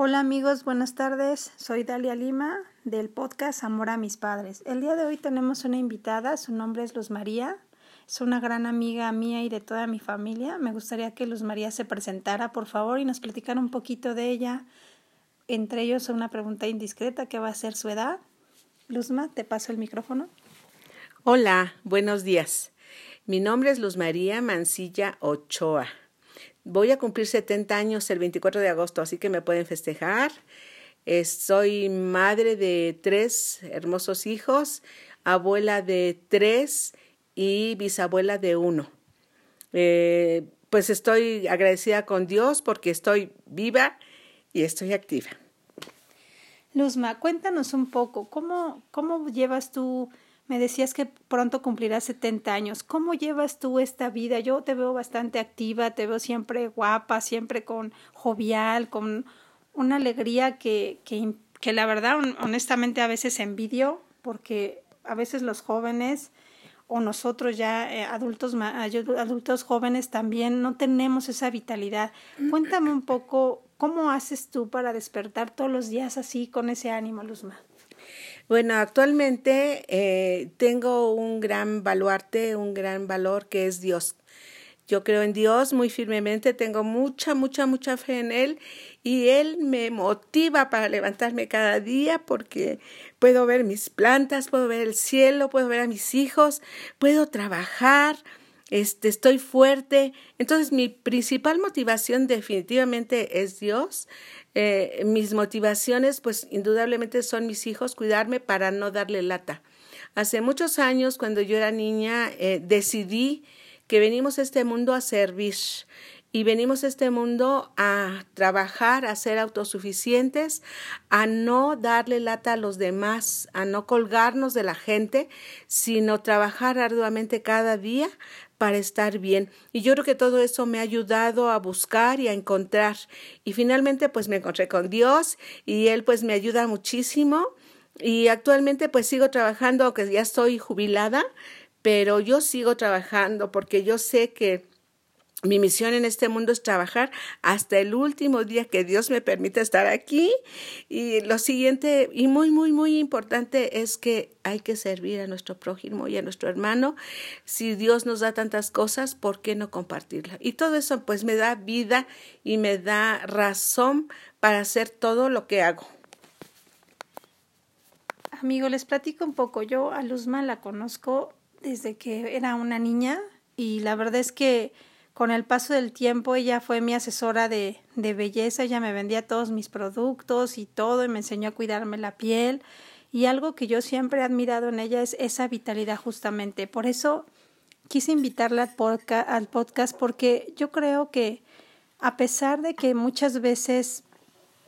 Hola amigos, buenas tardes. Soy Dalia Lima del podcast Amor a mis padres. El día de hoy tenemos una invitada, su nombre es Luz María. Es una gran amiga mía y de toda mi familia. Me gustaría que Luz María se presentara, por favor, y nos platicara un poquito de ella. Entre ellos una pregunta indiscreta que va a ser su edad. Luzma, te paso el micrófono. Hola, buenos días. Mi nombre es Luz María Mancilla Ochoa. Voy a cumplir 70 años el 24 de agosto, así que me pueden festejar. soy madre de tres hermosos hijos, abuela de tres y bisabuela de uno. Eh, pues estoy agradecida con Dios porque estoy viva y estoy activa. Luzma, cuéntanos un poco, ¿cómo, cómo llevas tú me decías que pronto cumplirás 70 años. ¿Cómo llevas tú esta vida? Yo te veo bastante activa, te veo siempre guapa, siempre con jovial, con una alegría que, que, que la verdad, honestamente, a veces envidio, porque a veces los jóvenes o nosotros ya eh, adultos, adultos jóvenes también no tenemos esa vitalidad. Cuéntame un poco, ¿cómo haces tú para despertar todos los días así con ese ánimo, Luzma? Bueno, actualmente eh, tengo un gran baluarte, un gran valor que es Dios. Yo creo en Dios muy firmemente, tengo mucha, mucha, mucha fe en Él y Él me motiva para levantarme cada día porque puedo ver mis plantas, puedo ver el cielo, puedo ver a mis hijos, puedo trabajar, este, estoy fuerte. Entonces mi principal motivación definitivamente es Dios. Eh, mis motivaciones, pues indudablemente son mis hijos, cuidarme para no darle lata. Hace muchos años, cuando yo era niña, eh, decidí que venimos a este mundo a servir y venimos a este mundo a trabajar, a ser autosuficientes, a no darle lata a los demás, a no colgarnos de la gente, sino trabajar arduamente cada día para estar bien. Y yo creo que todo eso me ha ayudado a buscar y a encontrar. Y finalmente pues me encontré con Dios y Él pues me ayuda muchísimo. Y actualmente pues sigo trabajando, aunque ya estoy jubilada, pero yo sigo trabajando porque yo sé que mi misión en este mundo es trabajar hasta el último día que Dios me permita estar aquí. Y lo siguiente, y muy, muy, muy importante, es que hay que servir a nuestro prójimo y a nuestro hermano. Si Dios nos da tantas cosas, ¿por qué no compartirla? Y todo eso pues me da vida y me da razón para hacer todo lo que hago. Amigo, les platico un poco. Yo a Luzma la conozco desde que era una niña y la verdad es que con el paso del tiempo ella fue mi asesora de, de belleza, ella me vendía todos mis productos y todo y me enseñó a cuidarme la piel y algo que yo siempre he admirado en ella es esa vitalidad justamente. Por eso quise invitarla al podcast, porque yo creo que a pesar de que muchas veces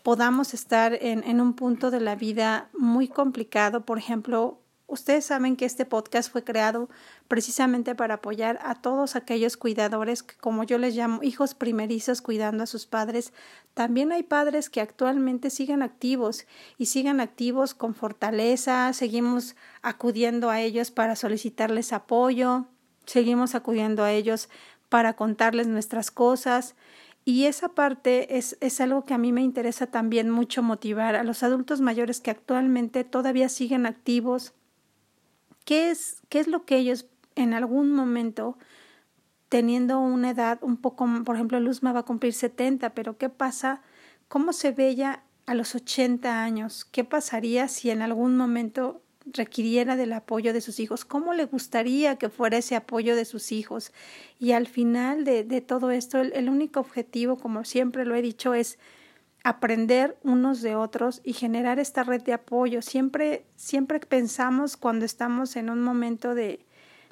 podamos estar en, en un punto de la vida muy complicado, por ejemplo, Ustedes saben que este podcast fue creado precisamente para apoyar a todos aquellos cuidadores que, como yo les llamo, hijos primerizos cuidando a sus padres. También hay padres que actualmente siguen activos y siguen activos con fortaleza, seguimos acudiendo a ellos para solicitarles apoyo, seguimos acudiendo a ellos para contarles nuestras cosas. Y esa parte es, es, algo que a mí me interesa también mucho motivar a los adultos mayores que actualmente todavía siguen activos, ¿Qué es, qué es lo que ellos en algún momento, teniendo una edad un poco, por ejemplo, Luzma va a cumplir 70, pero ¿qué pasa? ¿Cómo se ve ella a los 80 años? ¿Qué pasaría si en algún momento requiriera del apoyo de sus hijos, cómo le gustaría que fuera ese apoyo de sus hijos. Y al final de, de todo esto, el, único objetivo, como siempre lo he dicho, es aprender unos de otros y generar esta red de apoyo. Siempre, siempre pensamos cuando estamos en un momento de,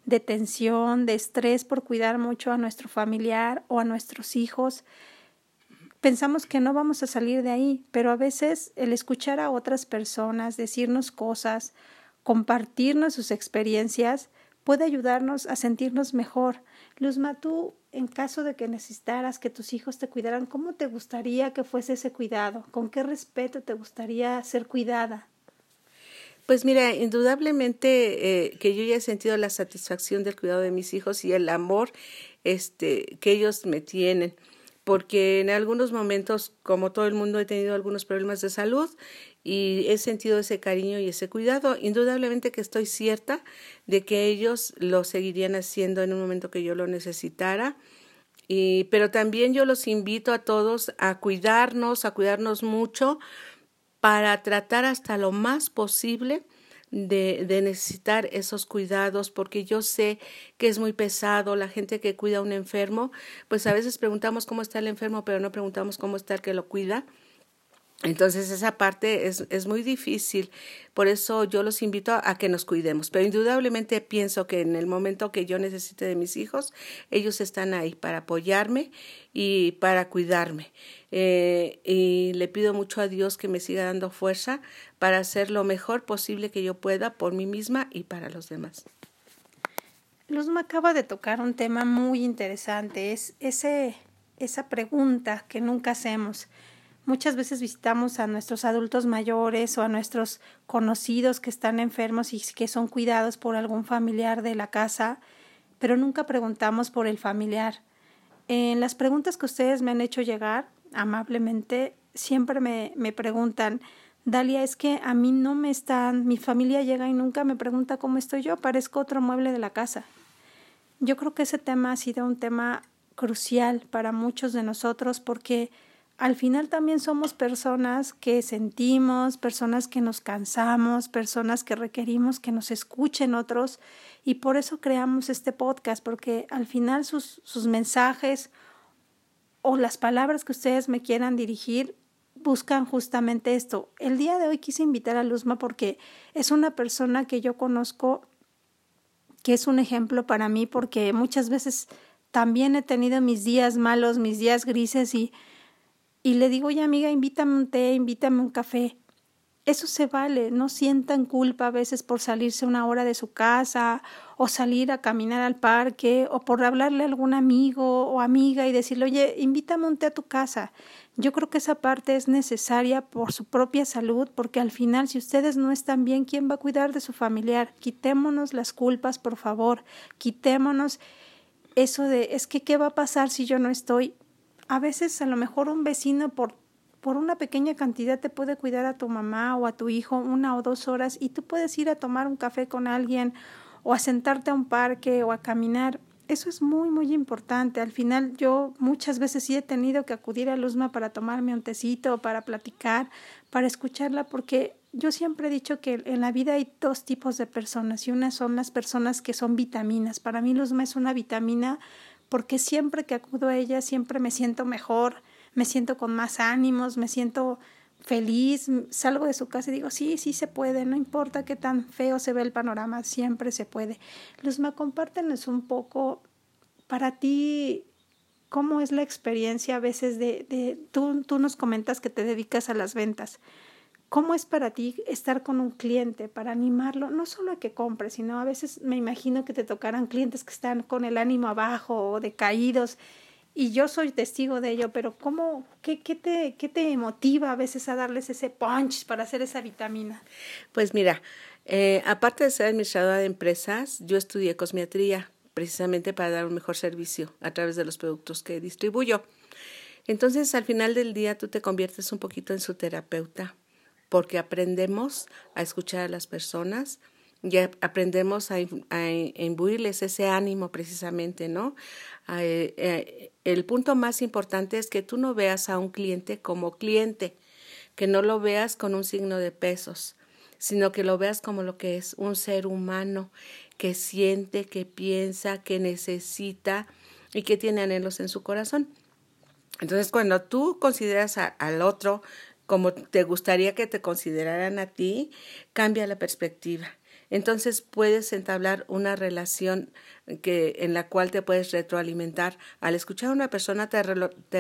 de tensión, de estrés por cuidar mucho a nuestro familiar o a nuestros hijos, pensamos que no vamos a salir de ahí, pero a veces el escuchar a otras personas, decirnos cosas, compartirnos sus experiencias, puede ayudarnos a sentirnos mejor. Luzma, tú en caso de que necesitaras que tus hijos te cuidaran, ¿cómo te gustaría que fuese ese cuidado? ¿Con qué respeto te gustaría ser cuidada? Pues mira, indudablemente eh, que yo ya he sentido la satisfacción del cuidado de mis hijos y el amor este, que ellos me tienen porque en algunos momentos, como todo el mundo, he tenido algunos problemas de salud y he sentido ese cariño y ese cuidado. Indudablemente que estoy cierta de que ellos lo seguirían haciendo en un momento que yo lo necesitara. Y, pero también yo los invito a todos a cuidarnos, a cuidarnos mucho para tratar hasta lo más posible de, de, necesitar esos cuidados, porque yo sé que es muy pesado la gente que cuida a un enfermo, pues a veces preguntamos cómo está el enfermo, pero no preguntamos cómo está el que lo cuida. Entonces esa parte es, es, muy difícil, por eso yo los invito a, que nos cuidemos, pero indudablemente pienso que en el momento que yo necesite de mis hijos, ellos están ahí para apoyarme y para cuidarme. Eh, y le pido mucho a Dios que me siga dando fuerza para hacer lo mejor posible que yo pueda por mí misma y para los demás. Luzma acaba de tocar un tema muy interesante, es ese, esa pregunta que nunca hacemos. Muchas veces visitamos a nuestros adultos mayores o a nuestros conocidos que están enfermos y que son cuidados por algún familiar de la casa, pero nunca preguntamos por el familiar. En las preguntas que ustedes me han hecho llegar, amablemente, siempre me, me preguntan, Dalia, es que a mí no me están, mi familia llega y nunca me pregunta cómo estoy yo, parezco otro mueble de la casa. Yo creo que ese tema ha sido un tema crucial para muchos de nosotros porque al final también somos personas que sentimos, personas que nos cansamos, personas que requerimos que nos escuchen otros y por eso creamos este podcast, porque al final sus, sus mensajes o las palabras que ustedes me quieran dirigir buscan justamente esto. El día de hoy quise invitar a Luzma porque es una persona que yo conozco que es un ejemplo para mí porque muchas veces también he tenido mis días malos, mis días grises y y le digo, oye amiga, invítame un té, invítame un café. Eso se vale, no sientan culpa a veces por salirse una hora de su casa o salir a caminar al parque o por hablarle a algún amigo o amiga y decirle, oye, invítame un té a tu casa. Yo creo que esa parte es necesaria por su propia salud, porque al final si ustedes no están bien, ¿quién va a cuidar de su familiar? Quitémonos las culpas, por favor, quitémonos eso de, es que, ¿qué va a pasar si yo no estoy? A veces a lo mejor un vecino por, por una pequeña cantidad te puede cuidar a tu mamá o a tu hijo una o dos horas y tú puedes ir a tomar un café con alguien o a sentarte a un parque o a caminar. Eso es muy, muy importante. Al final yo muchas veces sí he tenido que acudir a Luzma para tomarme un tecito, para platicar, para escucharla, porque yo siempre he dicho que en la vida hay dos tipos de personas y una son las personas que son vitaminas. Para mí Luzma es una vitamina porque siempre que acudo a ella siempre me siento mejor, me siento con más ánimos, me siento feliz, salgo de su casa y digo, sí, sí se puede, no importa qué tan feo se ve el panorama, siempre se puede. Luzma, compártenos un poco para ti cómo es la experiencia a veces de, de tú, tú nos comentas que te dedicas a las ventas. ¿Cómo es para ti estar con un cliente para animarlo? No solo a que compre, sino a veces me imagino que te tocarán clientes que están con el ánimo abajo o decaídos y yo soy testigo de ello, pero ¿cómo, qué, qué, te, qué te motiva a veces a darles ese punch para hacer esa vitamina? Pues mira, eh, aparte de ser administradora de empresas, yo estudié cosmiatría precisamente para dar un mejor servicio a través de los productos que distribuyo. Entonces, al final del día, tú te conviertes un poquito en su terapeuta porque aprendemos a escuchar a las personas y aprendemos a, a imbuirles ese ánimo precisamente, ¿no? Eh, eh, el punto más importante es que tú no veas a un cliente como cliente, que no lo veas con un signo de pesos, sino que lo veas como lo que es un ser humano que siente, que piensa, que necesita y que tiene anhelos en su corazón. Entonces, cuando tú consideras al otro como te gustaría que te consideraran a ti, cambia la perspectiva. Entonces puedes entablar una relación que, en la cual te puedes retroalimentar. Al escuchar a una persona te,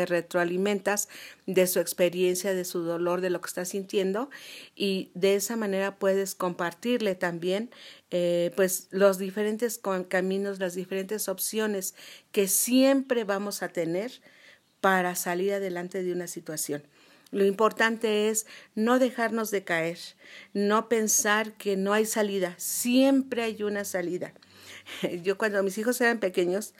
retroalimentas de su experiencia, de su dolor, de lo que está sintiendo y de esa manera puedes compartirle también eh, pues los diferentes caminos, las diferentes opciones que siempre vamos a tener para salir adelante de una situación. Lo importante es no dejarnos de caer, no pensar que no hay salida, siempre hay una salida. Yo cuando mis hijos eran pequeños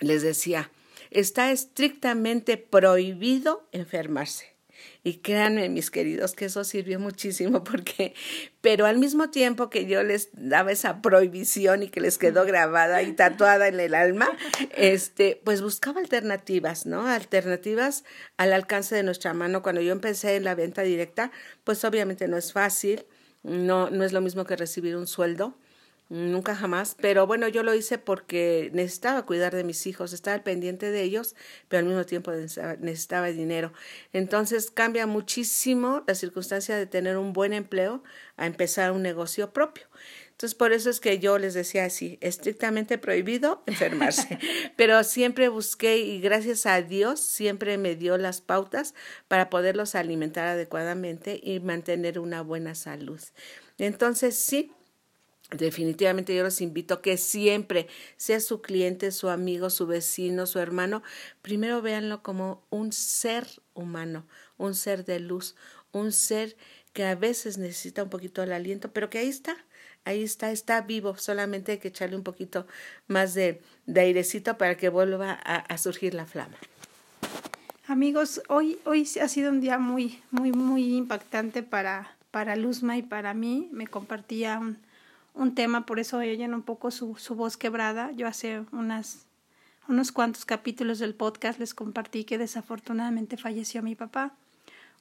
les decía, está estrictamente prohibido enfermarse. Y créanme, mis queridos, que eso sirvió muchísimo porque, pero al mismo tiempo que yo les daba esa prohibición y que les quedó grabada y tatuada en el alma, este, pues buscaba alternativas, ¿no? Alternativas al alcance de nuestra mano. Cuando yo empecé en la venta directa, pues obviamente no es fácil, no, no es lo mismo que recibir un sueldo Nunca jamás, pero bueno, yo lo hice porque necesitaba cuidar de mis hijos, estaba pendiente de ellos, pero al mismo tiempo necesitaba, dinero. Entonces cambia muchísimo la circunstancia de tener un buen empleo a empezar un negocio propio. Entonces, por eso es que yo les decía así, estrictamente prohibido enfermarse. Pero siempre busqué y gracias a Dios siempre me dio las pautas para poderlos alimentar adecuadamente y mantener una buena salud. Entonces, sí, Definitivamente yo los invito a que siempre, sea su cliente, su amigo, su vecino, su hermano, primero véanlo como un ser humano, un ser de luz, un ser que a veces necesita un poquito el aliento, pero que ahí está, ahí está, está vivo, solamente hay que echarle un poquito más de, de airecito para que vuelva a, surgir la flama. Amigos, hoy, hoy ha sido un día muy, muy, muy impactante para, para Luzma y para mí. Me compartía un tema, por eso oyen un poco su, su voz quebrada. Yo hace unas, unos cuantos capítulos del podcast les compartí que desafortunadamente falleció mi papá.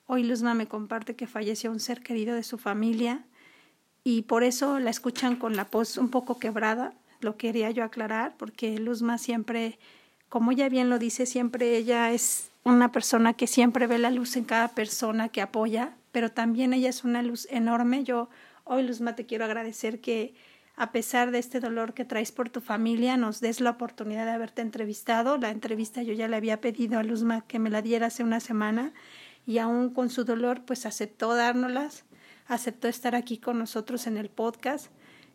Hoy Luzma me comparte que falleció un ser querido de su familia y por eso la escuchan con la voz un poco quebrada. Lo quería yo aclarar porque Luzma siempre, como ella bien lo dice, siempre ella es una persona que siempre ve la luz en cada persona que apoya, pero también ella es una luz enorme. Yo Hoy, Luzma, te quiero agradecer que a pesar de este dolor que traes por tu familia, nos des la oportunidad de haberte entrevistado. La entrevista yo ya le había pedido a Luzma que me la diera hace una semana y aún con su dolor, pues aceptó dárnoslas, aceptó estar aquí con nosotros en el podcast.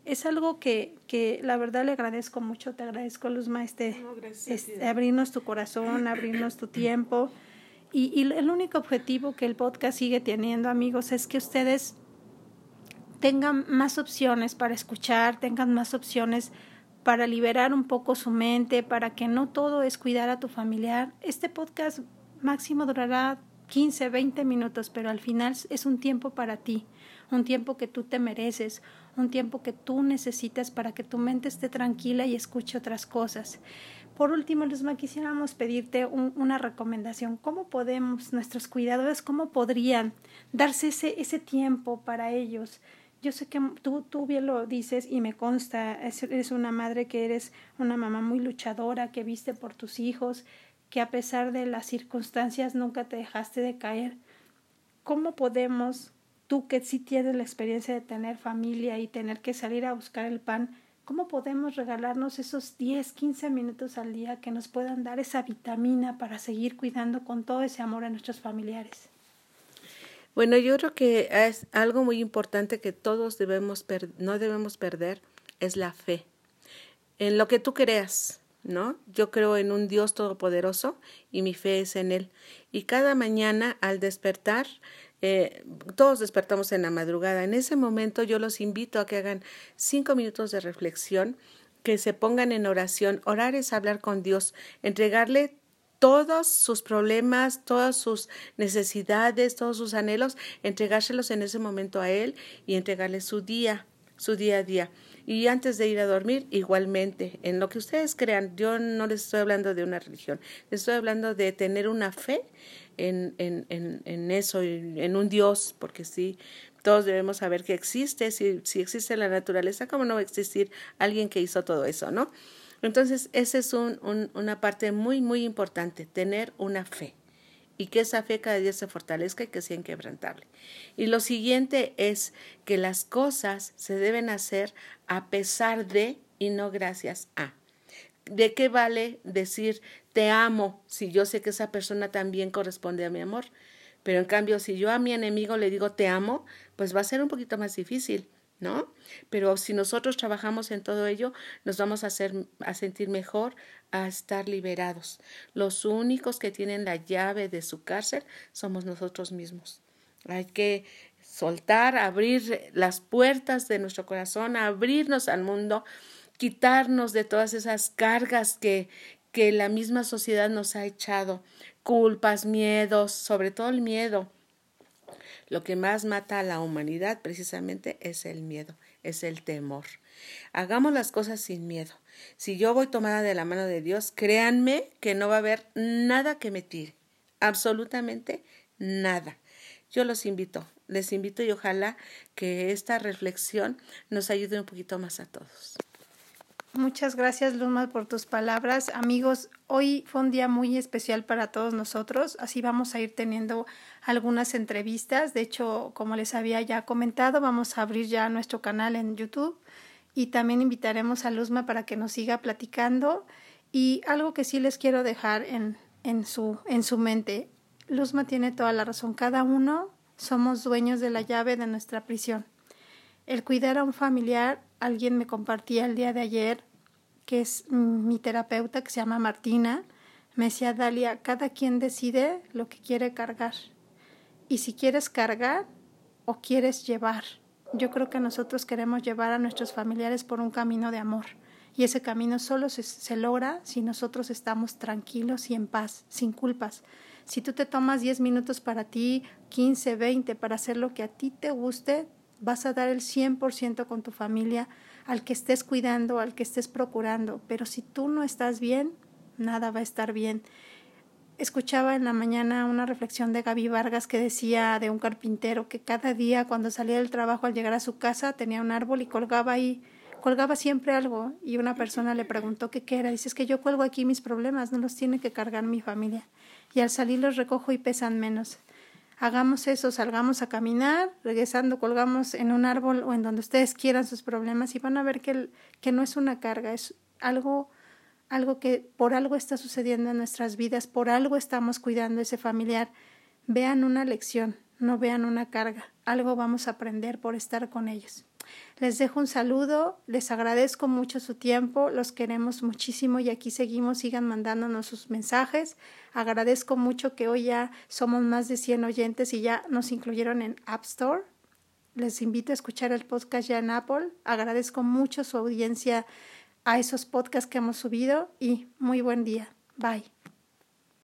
Es algo que, que la verdad le agradezco mucho, te agradezco Luzma, este, este abrirnos tu corazón, abrirnos tu tiempo. Y, y el único objetivo que el podcast sigue teniendo, amigos, es que ustedes tengan más opciones para escuchar, tengan más opciones para liberar un poco su mente, para que no todo es cuidar a tu familiar. Este podcast máximo durará 15, 20 minutos, pero al final es un tiempo para ti, un tiempo que tú te mereces, un tiempo que tú necesitas para que tu mente esté tranquila y escuche otras cosas. Por último, Luzma, quisiéramos pedirte una recomendación. ¿Cómo podemos, nuestros cuidadores, cómo podrían darse ese, ese tiempo para ellos? Yo sé que tú, tú bien lo dices y me consta, eres una madre que eres una mamá muy luchadora, que viste por tus hijos, que a pesar de las circunstancias nunca te dejaste de caer. ¿Cómo podemos, tú que sí tienes la experiencia de tener familia y tener que salir a buscar el pan, cómo podemos regalarnos esos 10, 15 minutos al día que nos puedan dar esa vitamina para seguir cuidando con todo ese amor a nuestros familiares? Bueno, yo creo que es algo muy importante que todos debemos no debemos perder es la fe en lo que tú creas, ¿no? Yo creo en un Dios todopoderoso y mi fe es en Él. Y cada mañana al despertar, eh, todos despertamos en la madrugada. En ese momento yo los invito a que hagan cinco minutos de reflexión, que se pongan en oración. Orar es hablar con Dios, entregarle todos sus problemas, todas sus necesidades, todos sus anhelos, entregárselos en ese momento a Él y entregarle su día, su día a día. Y antes de ir a dormir, igualmente, en lo que ustedes crean, yo no les estoy hablando de una religión, les estoy hablando de tener una fe en, en, en, en eso, en un Dios, porque sí, todos debemos saber que existe, si, si existe la naturaleza, ¿cómo no va a existir alguien que hizo todo eso, no? Entonces, esa es un, una parte muy, muy importante, tener una fe y que esa fe cada día se fortalezca y que sea inquebrantable. Y lo siguiente es que las cosas se deben hacer a pesar de y no gracias a. ¿De qué vale decir te amo si yo sé que esa persona también corresponde a mi amor? Pero en cambio, si yo a mi enemigo le digo te amo, pues va a ser un poquito más difícil. ¿No? Pero si nosotros trabajamos en todo ello, nos vamos a hacer a sentir mejor, a estar liberados. Los únicos que tienen la llave de su cárcel somos nosotros mismos. Hay que soltar, abrir las puertas de nuestro corazón, abrirnos al mundo, quitarnos de todas esas cargas que, que la misma sociedad nos ha echado, culpas, miedos, sobre todo el miedo. Lo que más mata a la humanidad precisamente es el miedo, es el temor. Hagamos las cosas sin miedo. Si yo voy tomada de la mano de Dios, créanme que no va a haber nada que me tire, absolutamente nada. Yo los invito, les invito y ojalá que esta reflexión nos ayude un poquito más a todos. Muchas gracias, Luma, por tus palabras. Amigos, hoy fue un día muy especial para todos nosotros. Así vamos a ir teniendo algunas entrevistas. De hecho, como les había ya comentado, vamos a abrir ya nuestro canal en YouTube y también invitaremos a Luzma para que nos siga platicando. Y algo que sí les quiero dejar en, en, su, en su mente. Luzma tiene toda la razón. Cada uno somos dueños de la llave de nuestra prisión. El cuidar a un familiar, alguien me compartía el día de ayer, que es mi terapeuta, que se llama Martina, me decía, Dalia, cada quien decide lo que quiere cargar. Y si quieres cargar o quieres llevar. Yo creo que nosotros queremos llevar a nuestros familiares por un camino de amor. Y ese camino solo se, se, logra si nosotros estamos tranquilos y en paz, sin culpas. Si tú te tomas 10 minutos para ti, 15, 20, para hacer lo que a ti te guste, vas a dar el 100% con tu familia, al que estés cuidando, al que estés procurando, pero si tú no estás bien, nada va a estar bien. Escuchaba en la mañana una reflexión de Gaby Vargas que decía de un carpintero que cada día cuando salía del trabajo al llegar a su casa tenía un árbol y colgaba ahí, colgaba siempre algo y una persona le preguntó qué era. Dice es que yo cuelgo aquí mis problemas, no los tiene que cargar mi familia y al salir los recojo y pesan menos hagamos eso, salgamos a caminar, regresando, colgamos en un árbol o en donde ustedes quieran sus problemas y van a ver que, que no es una carga, es algo, algo que por algo está sucediendo en nuestras vidas, por algo estamos cuidando ese familiar. Vean una lección, no vean una carga, algo vamos a aprender por estar con ellos. Les dejo un saludo, les agradezco mucho su tiempo, los queremos muchísimo y aquí seguimos, sigan mandándonos sus mensajes. Agradezco mucho que hoy ya somos más de 100 oyentes y ya nos incluyeron en App Store. Les invito a escuchar el podcast ya en Apple. Agradezco mucho su audiencia a esos podcasts que hemos subido y muy buen día. Bye.